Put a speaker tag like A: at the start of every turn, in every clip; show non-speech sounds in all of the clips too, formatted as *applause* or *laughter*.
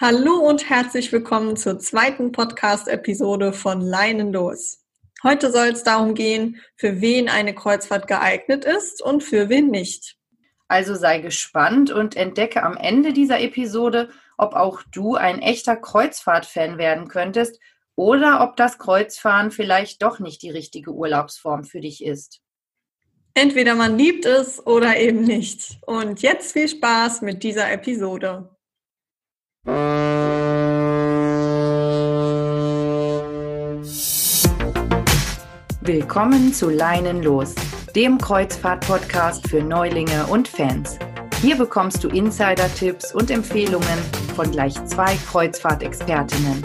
A: Hallo und herzlich willkommen zur zweiten Podcast-Episode von Leinen los. Heute soll es darum gehen, für wen eine Kreuzfahrt geeignet ist und für wen nicht.
B: Also sei gespannt und entdecke am Ende dieser Episode, ob auch du ein echter Kreuzfahrt-Fan werden könntest oder ob das Kreuzfahren vielleicht doch nicht die richtige Urlaubsform für dich ist.
A: Entweder man liebt es oder eben nicht. Und jetzt viel Spaß mit dieser Episode.
B: Willkommen zu Leinen los, dem Kreuzfahrt-Podcast für Neulinge und Fans. Hier bekommst du Insider-Tipps und Empfehlungen von gleich zwei Kreuzfahrtexpertinnen.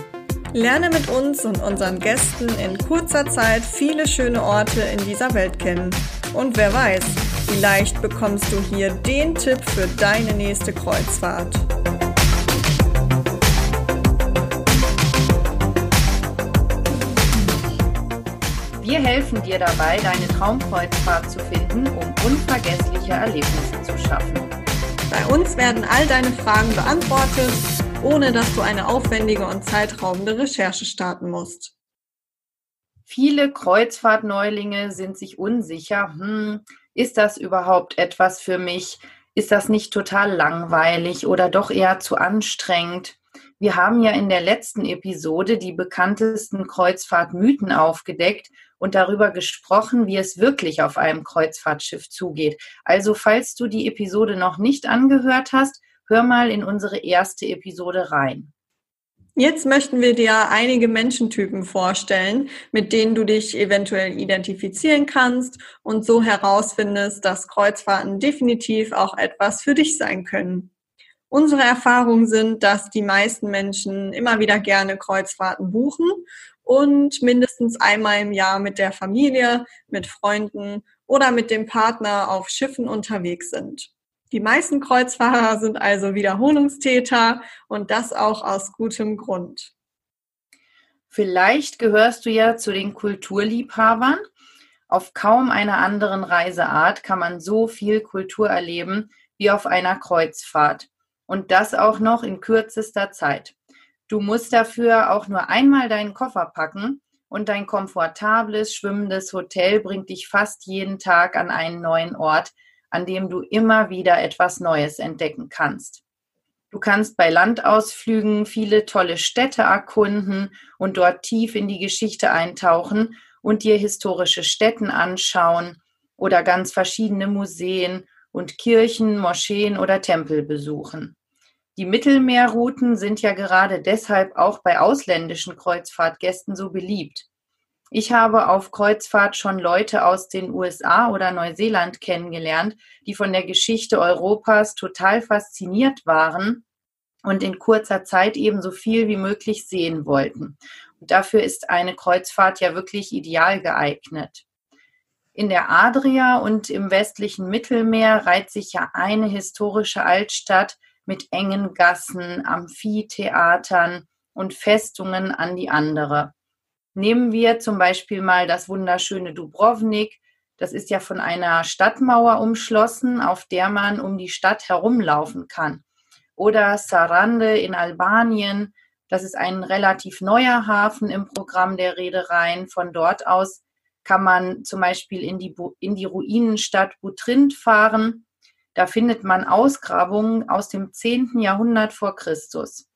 A: Lerne mit uns und unseren Gästen in kurzer Zeit viele schöne Orte in dieser Welt kennen. Und wer weiß, vielleicht bekommst du hier den Tipp für deine nächste Kreuzfahrt.
B: Wir helfen dir dabei, deine Traumkreuzfahrt zu finden, um unvergessliche Erlebnisse zu schaffen.
A: Bei uns werden all deine Fragen beantwortet, ohne dass du eine aufwendige und zeitraubende Recherche starten musst.
B: Viele Kreuzfahrtneulinge sind sich unsicher, hm, ist das überhaupt etwas für mich? Ist das nicht total langweilig oder doch eher zu anstrengend? Wir haben ja in der letzten Episode die bekanntesten Kreuzfahrtmythen aufgedeckt und darüber gesprochen, wie es wirklich auf einem Kreuzfahrtschiff zugeht. Also falls du die Episode noch nicht angehört hast, hör mal in unsere erste Episode rein.
A: Jetzt möchten wir dir einige Menschentypen vorstellen, mit denen du dich eventuell identifizieren kannst und so herausfindest, dass Kreuzfahrten definitiv auch etwas für dich sein können. Unsere Erfahrungen sind, dass die meisten Menschen immer wieder gerne Kreuzfahrten buchen und mindestens einmal im Jahr mit der Familie, mit Freunden oder mit dem Partner auf Schiffen unterwegs sind. Die meisten Kreuzfahrer sind also Wiederholungstäter und das auch aus gutem Grund.
B: Vielleicht gehörst du ja zu den Kulturliebhabern. Auf kaum einer anderen Reiseart kann man so viel Kultur erleben wie auf einer Kreuzfahrt und das auch noch in kürzester Zeit. Du musst dafür auch nur einmal deinen Koffer packen und dein komfortables, schwimmendes Hotel bringt dich fast jeden Tag an einen neuen Ort, an dem du immer wieder etwas Neues entdecken kannst. Du kannst bei Landausflügen viele tolle Städte erkunden und dort tief in die Geschichte eintauchen und dir historische Stätten anschauen oder ganz verschiedene Museen und Kirchen, Moscheen oder Tempel besuchen. Die Mittelmeerrouten sind ja gerade deshalb auch bei ausländischen Kreuzfahrtgästen so beliebt. Ich habe auf Kreuzfahrt schon Leute aus den USA oder Neuseeland kennengelernt, die von der Geschichte Europas total fasziniert waren und in kurzer Zeit eben so viel wie möglich sehen wollten. Und dafür ist eine Kreuzfahrt ja wirklich ideal geeignet. In der Adria und im westlichen Mittelmeer reiht sich ja eine historische Altstadt mit engen Gassen, Amphitheatern und Festungen an die andere. Nehmen wir zum Beispiel mal das wunderschöne Dubrovnik. Das ist ja von einer Stadtmauer umschlossen, auf der man um die Stadt herumlaufen kann. Oder Sarande in Albanien. Das ist ein relativ neuer Hafen im Programm der Reedereien. Von dort aus kann man zum Beispiel in die, in die Ruinenstadt Butrint fahren da findet man Ausgrabungen aus dem 10. Jahrhundert vor Christus.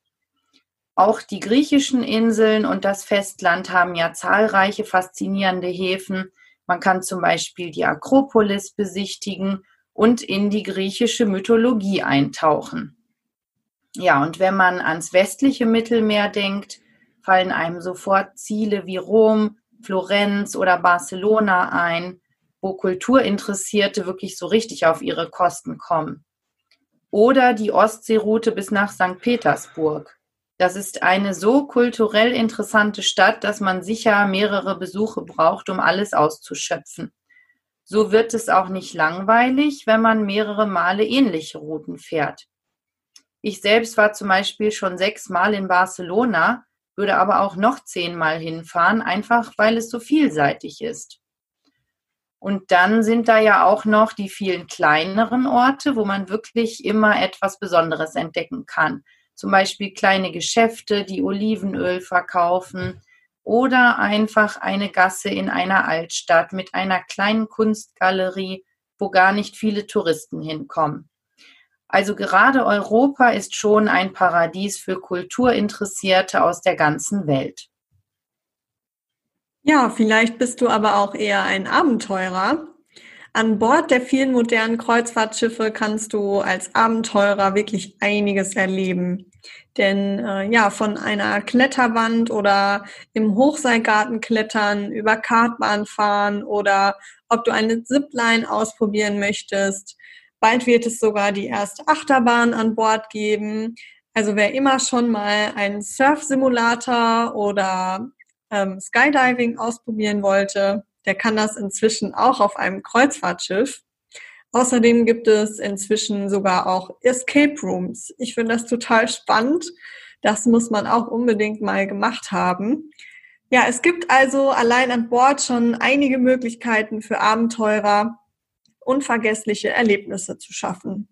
B: Auch die griechischen Inseln und das Festland haben ja zahlreiche faszinierende Häfen. Man kann zum Beispiel die Akropolis besichtigen und in die griechische Mythologie eintauchen. Ja, und wenn man ans westliche Mittelmeer denkt, fallen einem sofort Ziele wie Rom, Florenz oder Barcelona ein wo Kulturinteressierte wirklich so richtig auf ihre Kosten kommen. Oder die Ostseeroute bis nach St. Petersburg. Das ist eine so kulturell interessante Stadt, dass man sicher mehrere Besuche braucht, um alles auszuschöpfen. So wird es auch nicht langweilig, wenn man mehrere Male ähnliche Routen fährt. Ich selbst war zum Beispiel schon sechs Mal in Barcelona, würde aber auch noch zehnmal hinfahren, einfach weil es so vielseitig ist. Und dann sind da ja auch noch die vielen kleineren Orte, wo man wirklich immer etwas Besonderes entdecken kann. zum Beispiel kleine Geschäfte, die Olivenöl verkaufen oder einfach eine Gasse in einer Altstadt mit einer kleinen Kunstgalerie, wo gar nicht viele Touristen hinkommen. Also gerade Europa ist schon ein Paradies für Kulturinteressierte aus der ganzen Welt.
A: Ja, vielleicht bist du aber auch eher ein Abenteurer. An Bord der vielen modernen Kreuzfahrtschiffe kannst du als Abenteurer wirklich einiges erleben. Denn äh, ja, von einer Kletterwand oder im Hochseilgarten klettern, über Kartbahn fahren oder ob du eine Zipline ausprobieren möchtest. Bald wird es sogar die erste Achterbahn an Bord geben. Also wer immer schon mal einen Surf-Simulator oder ähm, Skydiving ausprobieren wollte, der kann das inzwischen auch auf einem Kreuzfahrtschiff. Außerdem gibt es inzwischen sogar auch Escape Rooms. Ich finde das total spannend. Das muss man auch unbedingt mal gemacht haben. Ja, es gibt also allein an Bord schon einige Möglichkeiten für Abenteurer, unvergessliche Erlebnisse zu schaffen.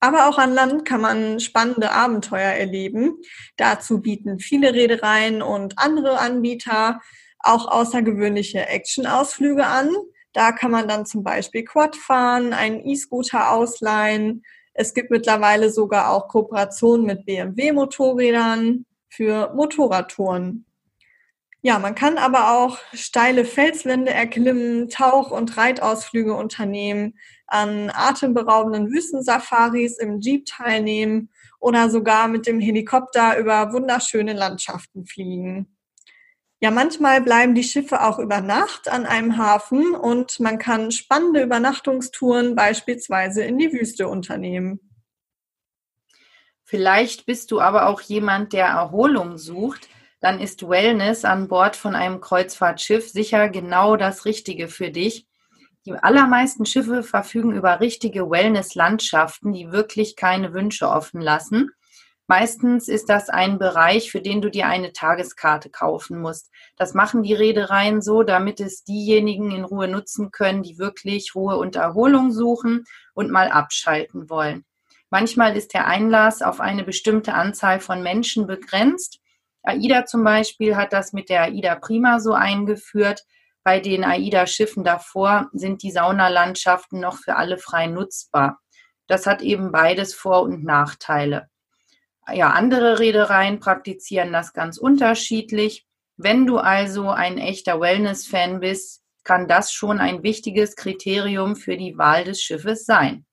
A: Aber auch an Land kann man spannende Abenteuer erleben. Dazu bieten viele Reedereien und andere Anbieter auch außergewöhnliche Action-Ausflüge an. Da kann man dann zum Beispiel Quad fahren, einen E-Scooter ausleihen. Es gibt mittlerweile sogar auch Kooperationen mit BMW-Motorrädern für Motorradtouren. Ja, man kann aber auch steile Felswände erklimmen, Tauch- und Reitausflüge unternehmen, an atemberaubenden Wüstensafaris im Jeep teilnehmen oder sogar mit dem Helikopter über wunderschöne Landschaften fliegen. Ja, manchmal bleiben die Schiffe auch über Nacht an einem Hafen und man kann spannende Übernachtungstouren beispielsweise in die Wüste unternehmen.
B: Vielleicht bist du aber auch jemand, der Erholung sucht. Dann ist Wellness an Bord von einem Kreuzfahrtschiff sicher genau das Richtige für dich. Die allermeisten Schiffe verfügen über richtige Wellness-Landschaften, die wirklich keine Wünsche offen lassen. Meistens ist das ein Bereich, für den du dir eine Tageskarte kaufen musst. Das machen die Reedereien so, damit es diejenigen in Ruhe nutzen können, die wirklich Ruhe und Erholung suchen und mal abschalten wollen. Manchmal ist der Einlass auf eine bestimmte Anzahl von Menschen begrenzt. AIDA zum Beispiel hat das mit der AIDA Prima so eingeführt. Bei den AIDA-Schiffen davor sind die Saunalandschaften noch für alle frei nutzbar. Das hat eben beides Vor- und Nachteile ja, andere Reedereien praktizieren das ganz unterschiedlich. Wenn du also ein echter Wellness-Fan bist, kann das schon ein wichtiges Kriterium für die Wahl des Schiffes sein.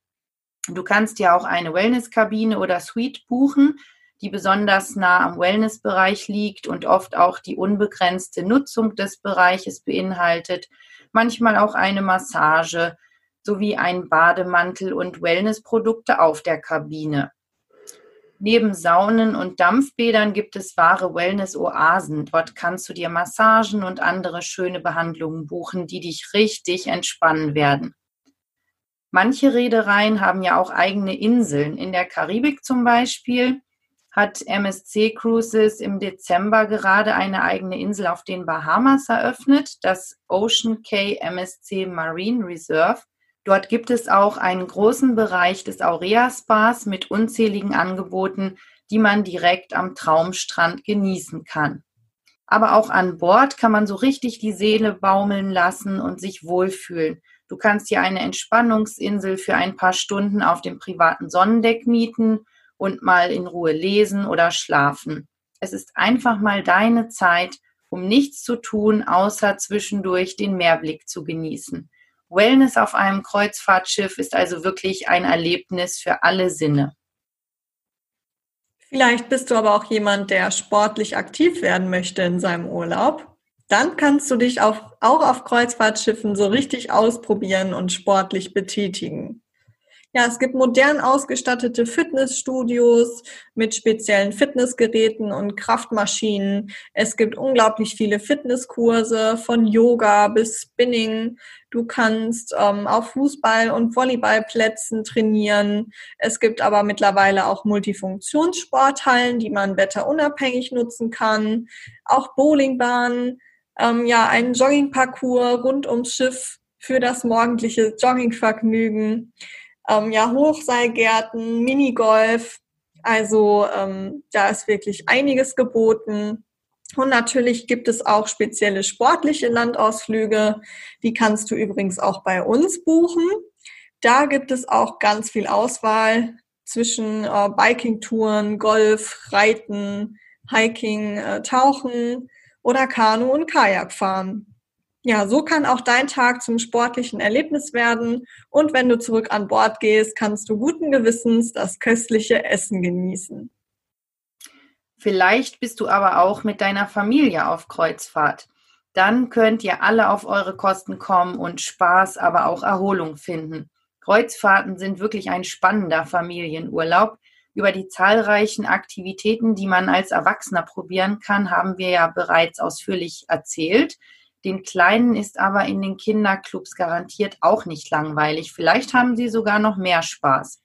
B: Du kannst ja auch eine Wellness-Kabine oder Suite buchen, die besonders nah am Wellness-Bereich liegt und oft auch die unbegrenzte Nutzung des Bereiches beinhaltet, manchmal auch eine Massage sowie ein Bademantel und Wellnessprodukte auf der Kabine. Neben Saunen und Dampfbädern gibt es wahre Wellness-Oasen. Dort kannst du dir Massagen und andere schöne Behandlungen buchen, die dich richtig entspannen werden. Manche Reedereien haben ja auch eigene Inseln. In der Karibik zum Beispiel hat MSC Cruises im Dezember gerade eine eigene Insel auf den Bahamas eröffnet, das Ocean Cay MSC Marine Reserve. Dort gibt es auch einen großen Bereich des Aurea Spas mit unzähligen Angeboten, die man direkt am Traumstrand genießen kann. Aber auch an Bord kann man so richtig die Seele baumeln lassen und sich wohlfühlen. Du kannst dir eine Entspannungsinsel für ein paar Stunden auf dem privaten Sonnendeck mieten und mal in Ruhe lesen oder schlafen. Es ist einfach mal deine Zeit, um nichts zu tun, außer zwischendurch den Meerblick zu genießen. Wellness auf einem Kreuzfahrtschiff ist also wirklich ein Erlebnis für alle Sinne.
A: Vielleicht bist du aber auch jemand, der sportlich aktiv werden möchte in seinem Urlaub. Dann kannst du dich auch, auch auf Kreuzfahrtschiffen so richtig ausprobieren und sportlich betätigen. Ja, es gibt modern ausgestattete Fitnessstudios mit speziellen Fitnessgeräten und Kraftmaschinen. Es gibt unglaublich viele Fitnesskurse von Yoga bis Spinning. Du kannst ähm, auf Fußball- und Volleyballplätzen trainieren. Es gibt aber mittlerweile auch Multifunktionssporthallen, die man wetterunabhängig nutzen kann. Auch Bowlingbahnen, ähm, ja, ein Joggingparcours rund ums Schiff für das morgendliche Joggingvergnügen ähm, ja, Hochseilgärten, Minigolf. Also ähm, da ist wirklich einiges geboten. Und natürlich gibt es auch spezielle sportliche Landausflüge. Die kannst du übrigens auch bei uns buchen. Da gibt es auch ganz viel Auswahl zwischen äh, Biking-Touren, Golf, Reiten, Hiking, äh, Tauchen oder Kanu- und Kajakfahren. Ja, so kann auch dein Tag zum sportlichen Erlebnis werden. Und wenn du zurück an Bord gehst, kannst du guten Gewissens das köstliche Essen genießen.
B: Vielleicht bist du aber auch mit deiner Familie auf Kreuzfahrt. Dann könnt ihr alle auf eure Kosten kommen und Spaß, aber auch Erholung finden. Kreuzfahrten sind wirklich ein spannender Familienurlaub. Über die zahlreichen Aktivitäten, die man als Erwachsener probieren kann, haben wir ja bereits ausführlich erzählt. Den Kleinen ist aber in den Kinderclubs garantiert auch nicht langweilig. Vielleicht haben sie sogar noch mehr Spaß.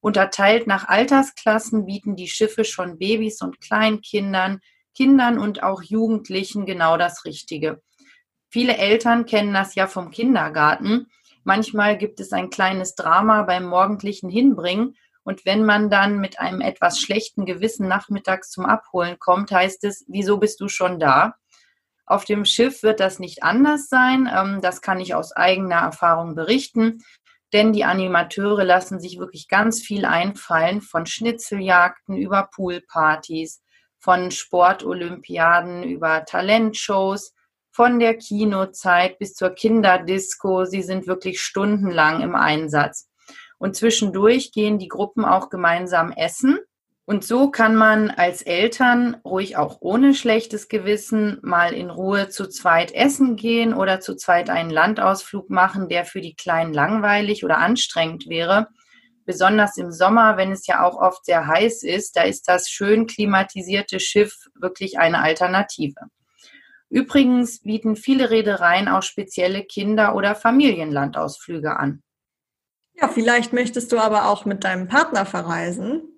B: Unterteilt nach Altersklassen bieten die Schiffe schon Babys und Kleinkindern, Kindern und auch Jugendlichen genau das Richtige. Viele Eltern kennen das ja vom Kindergarten. Manchmal gibt es ein kleines Drama beim morgendlichen Hinbringen und wenn man dann mit einem etwas schlechten Gewissen nachmittags zum Abholen kommt, heißt es, wieso bist du schon da? Auf dem Schiff wird das nicht anders sein. Ähm, das kann ich aus eigener Erfahrung berichten denn die Animateure lassen sich wirklich ganz viel einfallen, von Schnitzeljagden über Poolpartys, von Sportolympiaden über Talentshows, von der Kinozeit bis zur Kinderdisco. Sie sind wirklich stundenlang im Einsatz. Und zwischendurch gehen die Gruppen auch gemeinsam essen und so kann man als Eltern ruhig auch ohne schlechtes Gewissen mal in Ruhe zu zweit essen gehen oder zu zweit einen Landausflug machen, der für die Kleinen langweilig oder anstrengend wäre. Besonders im Sommer, wenn es ja auch oft sehr heiß ist, da ist das schön klimatisierte Schiff wirklich eine Alternative. Übrigens bieten viele Reedereien auch spezielle Kinder- oder Familienlandausflüge an.
A: Ja, vielleicht möchtest du aber auch mit deinem Partner verreisen.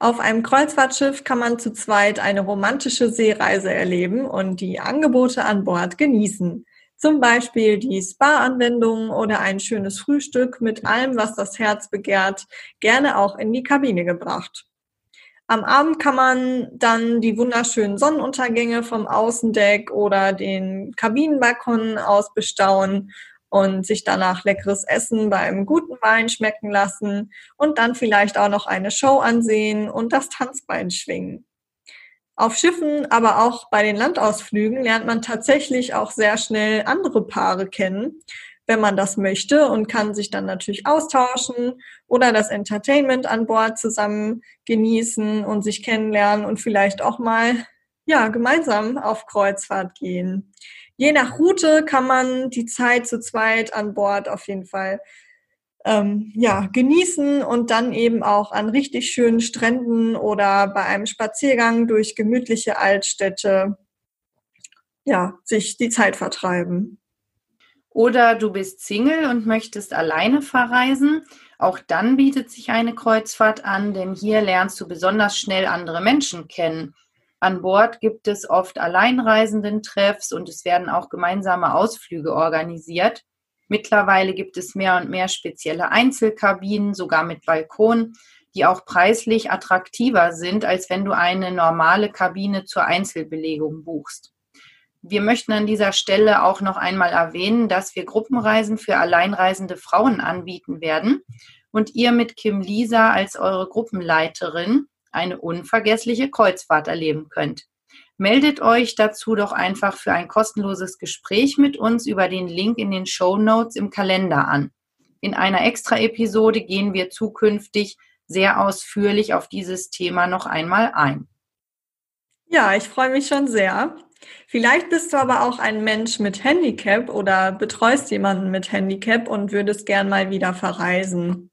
A: Auf einem Kreuzfahrtschiff kann man zu zweit eine romantische Seereise erleben und die Angebote an Bord genießen. Zum Beispiel die Spa-Anwendungen oder ein schönes Frühstück mit allem, was das Herz begehrt, gerne auch in die Kabine gebracht. Am Abend kann man dann die wunderschönen Sonnenuntergänge vom Außendeck oder den Kabinenbalkon aus bestaunen und sich danach leckeres Essen bei einem guten Wein schmecken lassen und dann vielleicht auch noch eine Show ansehen und das Tanzbein schwingen. Auf Schiffen, aber auch bei den Landausflügen lernt man tatsächlich auch sehr schnell andere Paare kennen, wenn man das möchte und kann sich dann natürlich austauschen oder das Entertainment an Bord zusammen genießen und sich kennenlernen und vielleicht auch mal ja gemeinsam auf Kreuzfahrt gehen je nach Route kann man die Zeit zu zweit an Bord auf jeden Fall ähm, ja, genießen und dann eben auch an richtig schönen Stränden oder bei einem Spaziergang durch gemütliche Altstädte ja, sich die Zeit vertreiben.
B: Oder du bist Single und möchtest alleine verreisen. Auch dann bietet sich eine Kreuzfahrt an, denn hier lernst du besonders schnell andere Menschen kennen. An Bord gibt es oft Alleinreisenden-Treffs und es werden auch gemeinsame Ausflüge organisiert. Mittlerweile gibt es mehr und mehr spezielle Einzelkabinen, sogar mit Balkon, die auch preislich attraktiver sind, als wenn du eine normale Kabine zur Einzelbelegung buchst. Wir möchten an dieser Stelle auch noch einmal erwähnen, dass wir Gruppenreisen für alleinreisende Frauen anbieten werden und ihr mit Kim Lisa als eure Gruppenleiterin eine unvergessliche Kreuzfahrt erleben könnt. Meldet euch dazu doch einfach für ein kostenloses Gespräch mit uns über den Link in den Show Notes im Kalender an. In einer Extra-Episode gehen wir zukünftig sehr ausführlich auf dieses Thema noch einmal ein.
A: Ja, ich freue mich schon sehr. Vielleicht bist du aber auch ein Mensch mit Handicap oder betreust jemanden mit Handicap und würdest gern mal wieder verreisen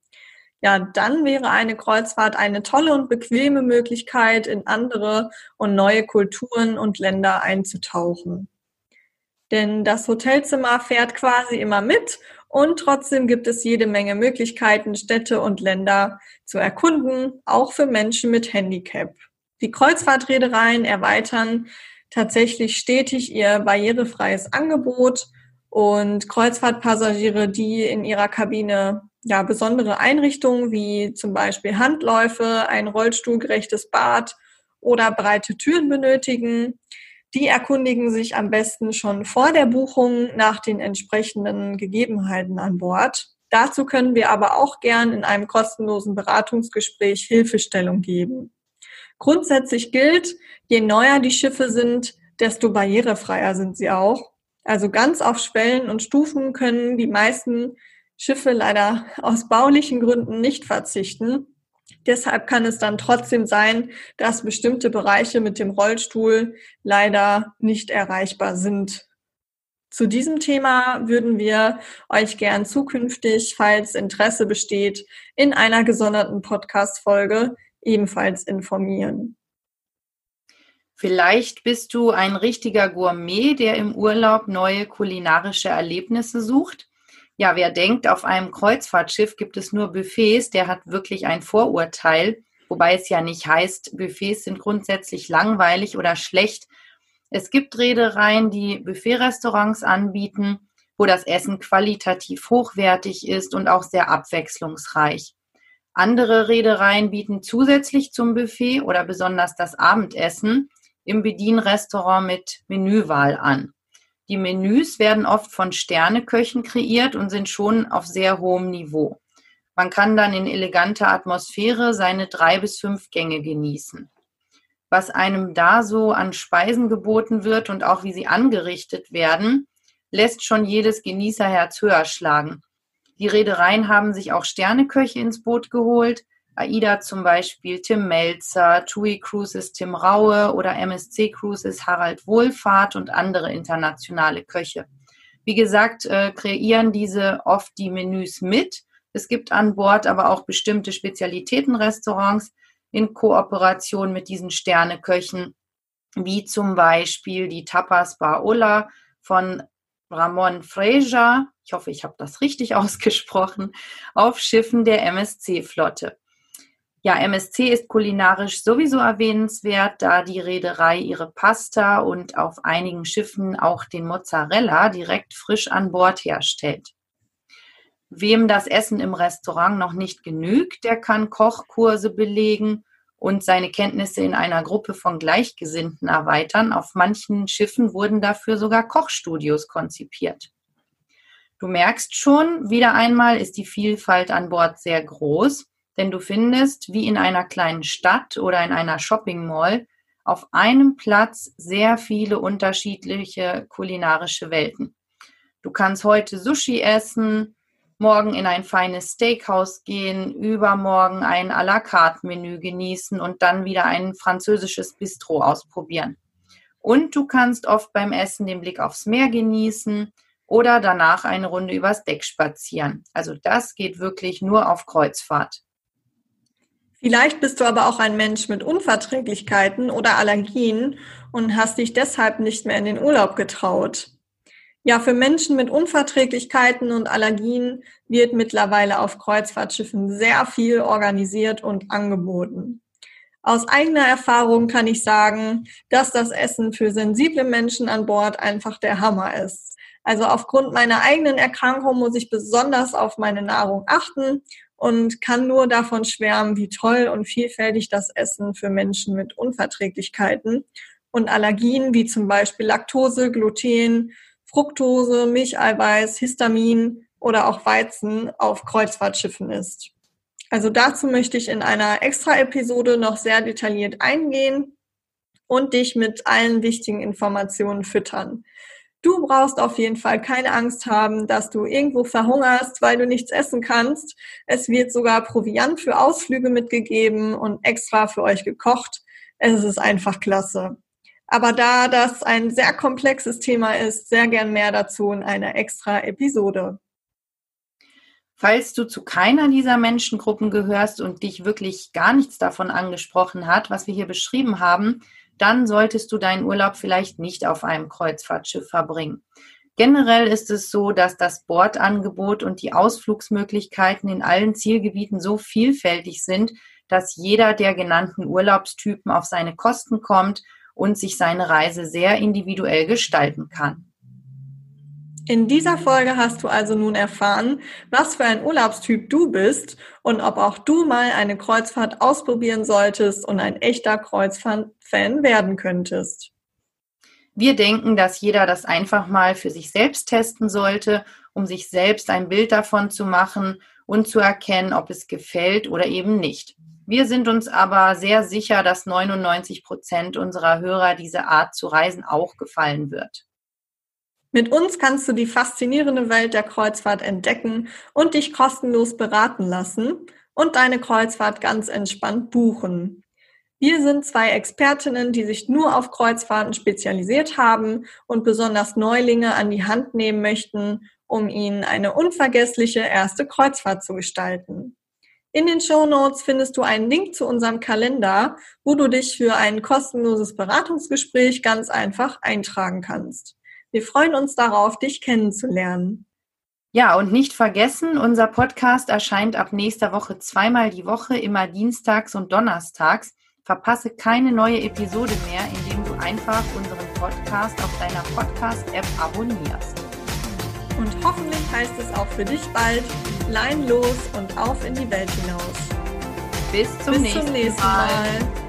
A: ja, dann wäre eine Kreuzfahrt eine tolle und bequeme Möglichkeit, in andere und neue Kulturen und Länder einzutauchen. Denn das Hotelzimmer fährt quasi immer mit und trotzdem gibt es jede Menge Möglichkeiten, Städte und Länder zu erkunden, auch für Menschen mit Handicap. Die Kreuzfahrtreedereien erweitern tatsächlich stetig ihr barrierefreies Angebot Und Kreuzfahrtpassagiere, die in ihrer Kabine ja, besondere Einrichtungen wie zum Beispiel Handläufe, ein rollstuhlgerechtes Bad oder breite Türen benötigen, die erkundigen sich am besten schon vor der Buchung nach den entsprechenden Gegebenheiten an Bord. Dazu können wir aber auch gern in einem kostenlosen Beratungsgespräch Hilfestellung geben. Grundsätzlich gilt, je neuer die Schiffe sind, desto barrierefreier sind sie auch. Also ganz auf Schwellen und Stufen können die meisten Schiffe leider aus baulichen Gründen nicht verzichten. Deshalb kann es dann trotzdem sein, dass bestimmte Bereiche mit dem Rollstuhl leider nicht erreichbar sind. Zu diesem Thema würden wir euch gern zukünftig, falls Interesse besteht, in einer gesonderten Podcast-Folge ebenfalls informieren.
B: Vielleicht bist du ein richtiger Gourmet, der im Urlaub neue kulinarische Erlebnisse sucht. Ja, wer denkt, auf einem Kreuzfahrtschiff gibt es nur Buffets, der hat wirklich ein Vorurteil, wobei es ja nicht heißt, Buffets sind grundsätzlich langweilig oder schlecht. Es gibt Reedereien, die Buffet-Restaurants anbieten, wo das Essen qualitativ hochwertig ist und auch sehr abwechslungsreich. Andere Reedereien bieten zusätzlich zum Buffet oder besonders das Abendessen im Bedienrestaurant mit Menüwahl an. Die Menüs werden oft von Sterneköchen kreiert und sind schon auf sehr hohem Niveau. Man kann dann in eleganter Atmosphäre seine drei bis fünf Gänge genießen. Was einem da so an Speisen geboten wird und auch wie sie angerichtet werden, lässt schon jedes Genießerherz höher schlagen. Die Reedereien haben sich auch Sterneköche ins Boot geholt, AIDA zum Beispiel Tim Melzer, TUI Cruises Tim Raue oder MSC Cruises Harald Wohlfahrt und andere internationale Köche. Wie gesagt, äh, kreieren diese oft die Menüs mit. Es gibt an Bord aber auch bestimmte Spezialitätenrestaurants in Kooperation mit diesen Sterneköchen, wie zum Beispiel die Tapas Bar Ola von Ramon Freja, ich hoffe, ich habe das richtig *laughs* ausgesprochen, auf Schiffen der MSC-Flotte. Ja, MSC ist kulinarisch sowieso erwähnenswert, da die Reederei ihre Pasta und auf einigen Schiffen auch den Mozzarella direkt frisch an Bord herstellt. Wem das Essen im Restaurant noch nicht genügt, der kann Kochkurse belegen und seine Kenntnisse in einer Gruppe von Gleichgesinnten erweitern. Auf manchen Schiffen wurden dafür sogar Kochstudios konzipiert. Du merkst schon, wieder einmal ist die Vielfalt an Bord sehr groß denn du findest, wie in einer kleinen Stadt oder in einer Shopping Mall, auf einem Platz sehr viele unterschiedliche kulinarische Welten. Du kannst heute Sushi essen, morgen in ein feines Steakhouse gehen, übermorgen ein à la carte Menü genießen und dann wieder ein französisches Bistro ausprobieren. Und du kannst oft beim Essen den Blick aufs Meer genießen oder danach eine Runde übers Deck spazieren. Also das geht wirklich nur auf Kreuzfahrt.
A: Vielleicht bist du aber auch ein Mensch mit Unverträglichkeiten oder Allergien und hast dich deshalb nicht mehr in den Urlaub getraut. Ja, für Menschen mit Unverträglichkeiten und Allergien wird mittlerweile auf Kreuzfahrtschiffen sehr viel organisiert und angeboten. Aus eigener Erfahrung kann ich sagen, dass das Essen für sensible Menschen an Bord einfach der Hammer ist. Also aufgrund meiner eigenen Erkrankung muss ich besonders auf meine Nahrung achten und kann nur davon schwärmen, wie toll und vielfältig das Essen für Menschen mit Unverträglichkeiten und Allergien wie zum Beispiel Laktose, Gluten, Fructose, Milcheiweiß, Histamin oder auch Weizen auf Kreuzfahrtschiffen ist. Also dazu möchte ich in einer extra Episode noch sehr detailliert eingehen und dich mit allen wichtigen Informationen füttern. Du brauchst auf jeden Fall keine Angst haben, dass du irgendwo verhungerst, weil du nichts essen kannst. Es wird sogar Proviant für Ausflüge mitgegeben und extra für euch gekocht. Es ist einfach klasse. Aber da das ein sehr komplexes Thema ist, sehr gern mehr dazu in einer extra Episode.
B: Falls du zu keiner dieser Menschengruppen gehörst und dich wirklich gar nichts davon angesprochen hat, was wir hier beschrieben haben, dann solltest du deinen Urlaub vielleicht nicht auf einem Kreuzfahrtschiff verbringen. Generell ist es so, dass das Bordangebot und die Ausflugsmöglichkeiten in allen Zielgebieten so vielfältig sind, dass jeder der genannten Urlaubstypen auf seine Kosten kommt und sich seine Reise sehr individuell gestalten kann.
A: In dieser Folge hast du also nun erfahren, was für ein Urlaubstyp du bist und ob auch du mal eine Kreuzfahrt ausprobieren solltest und ein echter Kreuzfahrt-Fan werden könntest.
B: Wir denken, dass jeder das einfach mal für sich selbst testen sollte, um sich selbst ein Bild davon zu machen und zu erkennen, ob es gefällt oder eben nicht. Wir sind uns aber sehr sicher, dass 99 Prozent unserer Hörer diese Art zu reisen auch gefallen wird.
A: Mit uns kannst du die faszinierende Welt der Kreuzfahrt entdecken und dich kostenlos beraten lassen und deine Kreuzfahrt ganz entspannt buchen. Wir sind zwei Expertinnen, die sich nur auf Kreuzfahrten spezialisiert haben und besonders Neulinge an die Hand nehmen möchten, um ihnen eine unvergessliche erste Kreuzfahrt zu gestalten. In den Show Notes findest du einen Link zu unserem Kalender, wo du dich für ein kostenloses Beratungsgespräch ganz einfach eintragen kannst. Wir freuen uns darauf, dich kennenzulernen.
B: Ja, und nicht vergessen, unser Podcast erscheint ab nächster Woche zweimal die Woche, immer dienstags und donnerstags. Verpasse keine neue Episode mehr, indem du einfach unseren Podcast auf deiner Podcast-App abonnierst.
A: Und hoffentlich heißt es auch für dich bald, Lein los und auf in die Welt hinaus.
B: Bis zum, Bis nächsten, zum nächsten, Mal. Mal.